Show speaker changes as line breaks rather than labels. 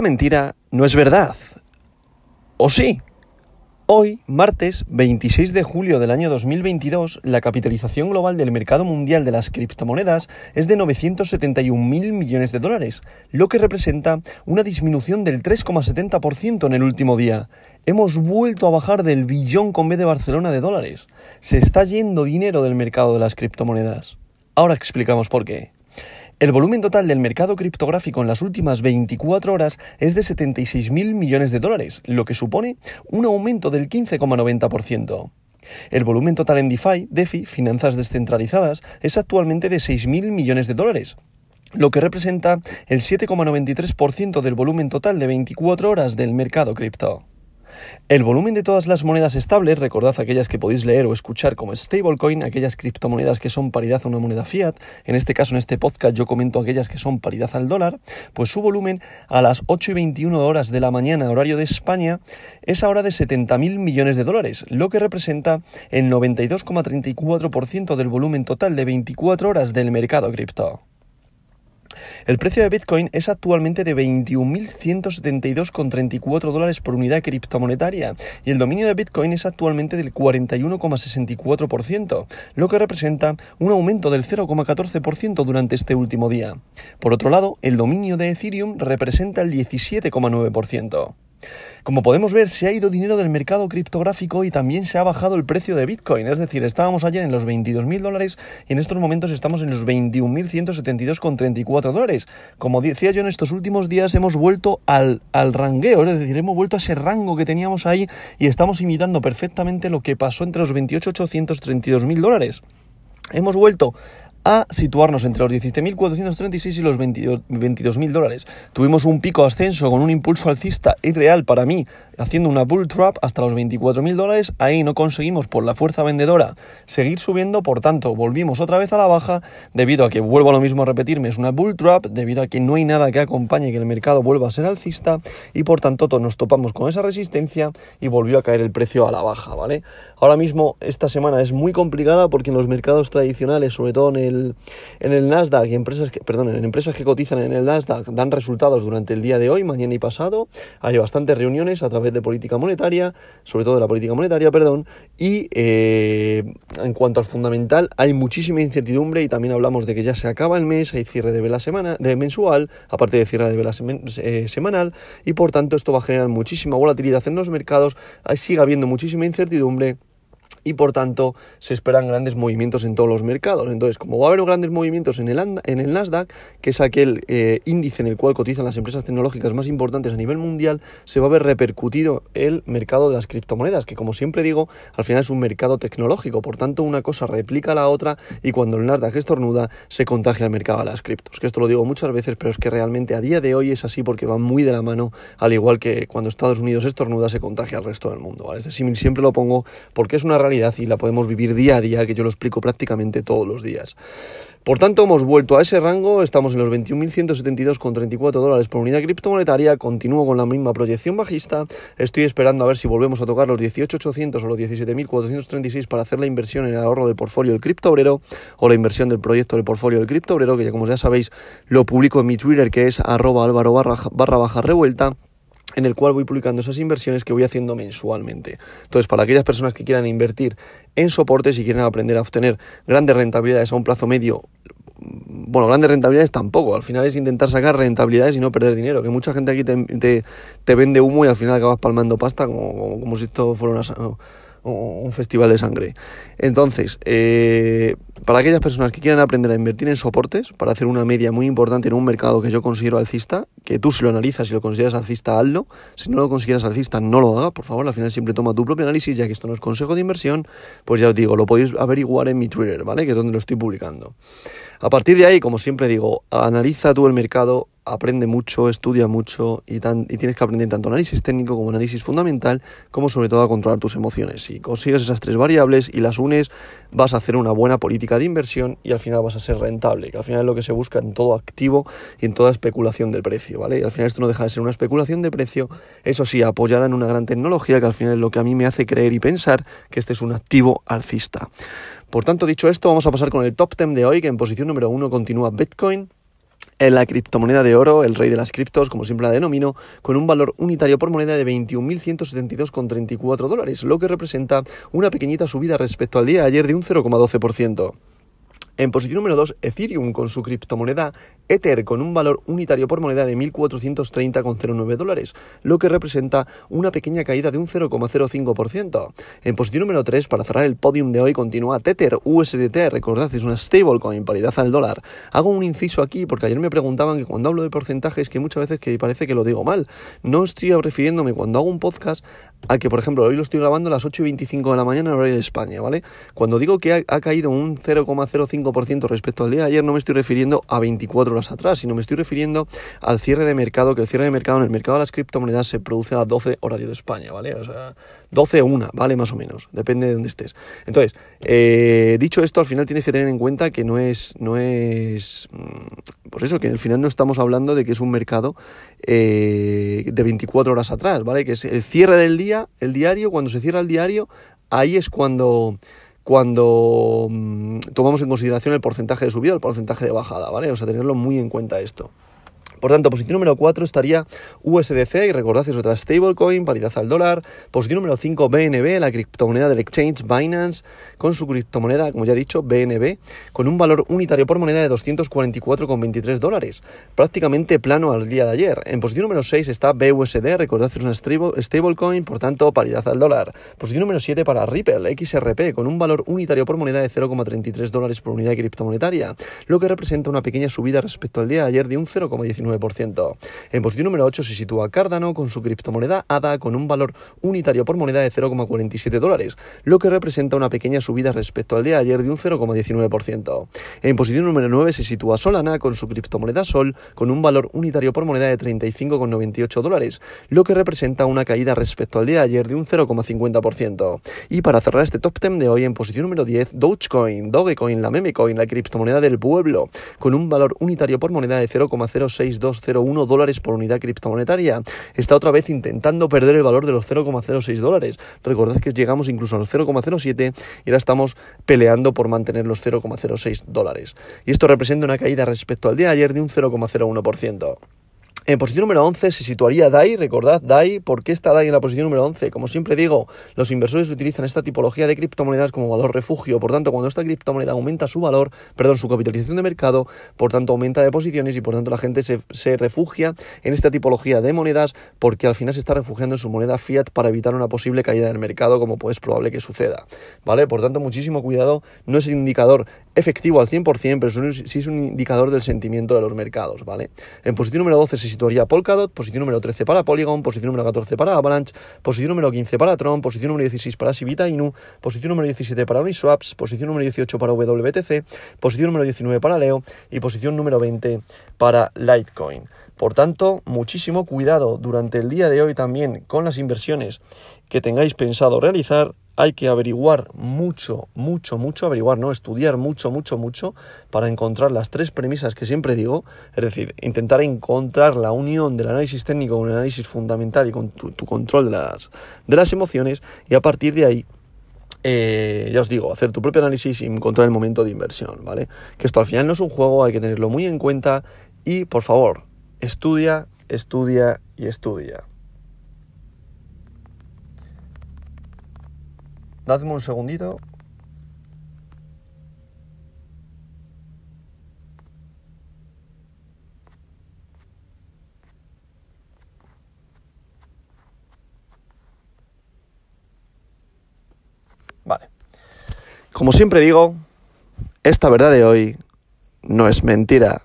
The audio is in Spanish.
Esta mentira no es verdad. ¿O sí? Hoy, martes 26 de julio del año 2022, la capitalización global del mercado mundial de las criptomonedas es de 971 mil millones de dólares, lo que representa una disminución del 3,70% en el último día. Hemos vuelto a bajar del billón con B de Barcelona de dólares. Se está yendo dinero del mercado de las criptomonedas. Ahora explicamos por qué. El volumen total del mercado criptográfico en las últimas 24 horas es de 76.000 millones de dólares, lo que supone un aumento del 15,90%. El volumen total en DeFi, DeFi, finanzas descentralizadas, es actualmente de 6.000 millones de dólares, lo que representa el 7,93% del volumen total de 24 horas del mercado cripto. El volumen de todas las monedas estables, recordad aquellas que podéis leer o escuchar como stablecoin, aquellas criptomonedas que son paridad a una moneda fiat, en este caso en este podcast yo comento aquellas que son paridad al dólar, pues su volumen a las 8 y 21 horas de la mañana, horario de España, es ahora de 70.000 millones de dólares, lo que representa el 92,34% del volumen total de 24 horas del mercado cripto. El precio de Bitcoin es actualmente de 21.172,34 dólares por unidad criptomonetaria y el dominio de Bitcoin es actualmente del 41,64%, lo que representa un aumento del 0,14% durante este último día. Por otro lado, el dominio de Ethereum representa el 17,9%. Como podemos ver, se ha ido dinero del mercado criptográfico y también se ha bajado el precio de Bitcoin. Es decir, estábamos ayer en los 22.000 dólares y en estos momentos estamos en los 21.172,34 dólares. Como decía yo, en estos últimos días hemos vuelto al, al rangueo, es decir, hemos vuelto a ese rango que teníamos ahí y estamos imitando perfectamente lo que pasó entre los 28.832.000 dólares. Hemos vuelto a situarnos entre los 17.436 y los 22.000 dólares. Tuvimos un pico ascenso con un impulso alcista irreal para mí, haciendo una bull trap hasta los 24.000 dólares. Ahí no conseguimos por la fuerza vendedora seguir subiendo, por tanto volvimos otra vez a la baja debido a que vuelvo a lo mismo a repetirme, es una bull trap, debido a que no hay nada que acompañe que el mercado vuelva a ser alcista y por tanto nos topamos con esa resistencia y volvió a caer el precio a la baja, ¿vale? Ahora mismo esta semana es muy complicada porque en los mercados tradicionales, sobre todo en el en el Nasdaq y empresas que, perdón, en empresas que cotizan en el Nasdaq dan resultados durante el día de hoy, mañana y pasado. Hay bastantes reuniones a través de política monetaria, sobre todo de la política monetaria, perdón. Y eh, en cuanto al fundamental, hay muchísima incertidumbre y también hablamos de que ya se acaba el mes, hay cierre de vela semana, de mensual, aparte de cierre de vela eh, semanal, y por tanto esto va a generar muchísima volatilidad en los mercados, sigue habiendo muchísima incertidumbre y por tanto se esperan grandes movimientos en todos los mercados. Entonces, como va a haber grandes movimientos en el, en el Nasdaq, que es aquel eh, índice en el cual cotizan las empresas tecnológicas más importantes a nivel mundial, se va a ver repercutido el mercado de las criptomonedas, que como siempre digo, al final es un mercado tecnológico, por tanto una cosa replica la otra y cuando el Nasdaq estornuda se contagia el mercado de las criptos. Que esto lo digo muchas veces, pero es que realmente a día de hoy es así porque va muy de la mano, al igual que cuando Estados Unidos estornuda se contagia al resto del mundo. ¿vale? Este símil siempre lo pongo porque es una realidad y la podemos vivir día a día, que yo lo explico prácticamente todos los días. Por tanto, hemos vuelto a ese rango, estamos en los 21.172,34 dólares por unidad criptomonetaria, continúo con la misma proyección bajista, estoy esperando a ver si volvemos a tocar los 18.800 o los 17.436 para hacer la inversión en el ahorro del portfolio del criptobrero o la inversión del proyecto del portfolio del criptobrero, que ya como ya sabéis lo publico en mi Twitter que es arroba álvaro barra baja revuelta en el cual voy publicando esas inversiones que voy haciendo mensualmente. Entonces, para aquellas personas que quieran invertir en soportes y quieran aprender a obtener grandes rentabilidades a un plazo medio, bueno, grandes rentabilidades tampoco, al final es intentar sacar rentabilidades y no perder dinero, que mucha gente aquí te, te, vende humo y al final acabas palmando pasta como, como si esto fuera una un festival de sangre. Entonces, eh, para aquellas personas que quieran aprender a invertir en soportes, para hacer una media muy importante en un mercado que yo considero alcista, que tú si lo analizas y lo consideras alcista, hazlo. Si no lo consideras alcista, no lo haga, por favor. Al final siempre toma tu propio análisis, ya que esto no es consejo de inversión, pues ya os digo, lo podéis averiguar en mi Twitter, ¿vale? Que es donde lo estoy publicando. A partir de ahí, como siempre digo, analiza tú el mercado, aprende mucho, estudia mucho y, tienes que aprender tanto análisis técnico como análisis fundamental, como sobre todo a controlar tus emociones. Si consigues esas tres variables y las unes, vas a hacer una buena política de inversión y al final vas a ser rentable, que al final es lo que se busca en todo activo y en toda especulación del precio, ¿vale? Y al final esto no deja de ser una especulación de precio, eso sí, apoyada en una gran tecnología, que al final es lo que a mí me hace creer y pensar que este es un activo alcista. Por tanto, dicho esto, vamos a pasar con el top 10 de hoy, que en posición número 1 continúa Bitcoin, en la criptomoneda de oro, el rey de las criptos, como siempre la denomino, con un valor unitario por moneda de 21.172,34 dólares, lo que representa una pequeñita subida respecto al día de ayer de un 0,12%. En posición número 2, Ethereum con su criptomoneda Ether con un valor unitario por moneda de 1.430,09 dólares, lo que representa una pequeña caída de un 0,05%. En posición número 3, para cerrar el podium de hoy, continúa Tether USDT, recordad, es una stablecoin, paridad al dólar. Hago un inciso aquí porque ayer me preguntaban que cuando hablo de porcentajes, que muchas veces que parece que lo digo mal. No estoy refiriéndome cuando hago un podcast a que, por ejemplo, hoy lo estoy grabando a las 8 y 25 de la mañana en horario de España, ¿vale? Cuando digo que ha, ha caído un 0,05% respecto al día de ayer, no me estoy refiriendo a 24 horas atrás, sino me estoy refiriendo al cierre de mercado, que el cierre de mercado en el mercado de las criptomonedas se produce a las 12 horario de España, ¿vale? O sea, 12 o 1, ¿vale? Más o menos, depende de dónde estés. Entonces, eh, dicho esto, al final tienes que tener en cuenta que no es, no es, mm, pues eso, que al final no estamos hablando de que es un mercado eh, de 24 horas atrás, ¿vale? Que es el cierre del día, el diario, cuando se cierra el diario, ahí es cuando cuando mm, tomamos en consideración el porcentaje de subida el porcentaje de bajada, ¿vale? O sea, tenerlo muy en cuenta esto. Por tanto, posición número 4 estaría USDC, y recordad es otra stablecoin, paridad al dólar. Posición número 5, BNB, la criptomoneda del exchange Binance, con su criptomoneda, como ya he dicho, BNB, con un valor unitario por moneda de 244,23 dólares, prácticamente plano al día de ayer. En posición número 6 está BUSD, recordad es una stablecoin, por tanto, paridad al dólar. Posición número 7 para Ripple, XRP, con un valor unitario por moneda de 0,33 dólares por unidad criptomonetaria, lo que representa una pequeña subida respecto al día de ayer de un 0,19 en posición número 8 se sitúa Cardano con su criptomoneda ADA con un valor unitario por moneda de 0,47 dólares, lo que representa una pequeña subida respecto al día de ayer de un 0,19%. En posición número 9 se sitúa Solana con su criptomoneda Sol con un valor unitario por moneda de 35,98 dólares, lo que representa una caída respecto al día de ayer de un 0,50%. Y para cerrar este top 10 de hoy en posición número 10, Dogecoin, Dogecoin, la memecoin, la criptomoneda del pueblo, con un valor unitario por moneda de 0,06 201 dólares por unidad criptomonetaria. Está otra vez intentando perder el valor de los 0,06 dólares. Recordad que llegamos incluso a los 0,07 y ahora estamos peleando por mantener los 0,06 dólares. Y esto representa una caída respecto al día de ayer de un 0,01%. En posición número 11 se situaría DAI, recordad DAI, ¿por qué está DAI en la posición número 11? Como siempre digo, los inversores utilizan esta tipología de criptomonedas como valor refugio, por tanto cuando esta criptomoneda aumenta su valor, perdón, su capitalización de mercado, por tanto aumenta de posiciones y por tanto la gente se, refugia en esta tipología de monedas porque al final se está refugiando en su moneda fiat para evitar una posible caída del mercado como pues probable que suceda, ¿vale? Por tanto muchísimo cuidado, no es indicador efectivo al 100%, pero sí es un indicador del sentimiento de los mercados, ¿vale? En posición número 12 se situaría Polkadot, posición número 13 para Polygon, posición número 14 para Avalanche, posición número 15 para Tron, posición número 16 para Sivita Inu, posición número 17 para Uniswaps, posición número 18 para WTC, posición número 19 para Leo y posición número 20 para Litecoin. Por tanto, muchísimo cuidado durante el día de hoy también con las inversiones que tengáis pensado realizar hay que averiguar mucho, mucho, mucho, averiguar, no, estudiar mucho, mucho, mucho para encontrar las tres premisas que siempre digo, es decir, intentar encontrar la unión del análisis técnico con el análisis fundamental y con tu, control de las, de las emociones y a partir de ahí eh, ya os digo, hacer tu propio análisis y encontrar el momento de inversión, ¿vale? Que esto al final no es un juego, hay que tenerlo muy en cuenta y por favor, estudia, estudia y estudia. Dadme un segundito. Vale. Como siempre digo, esta verdad de hoy no es mentira.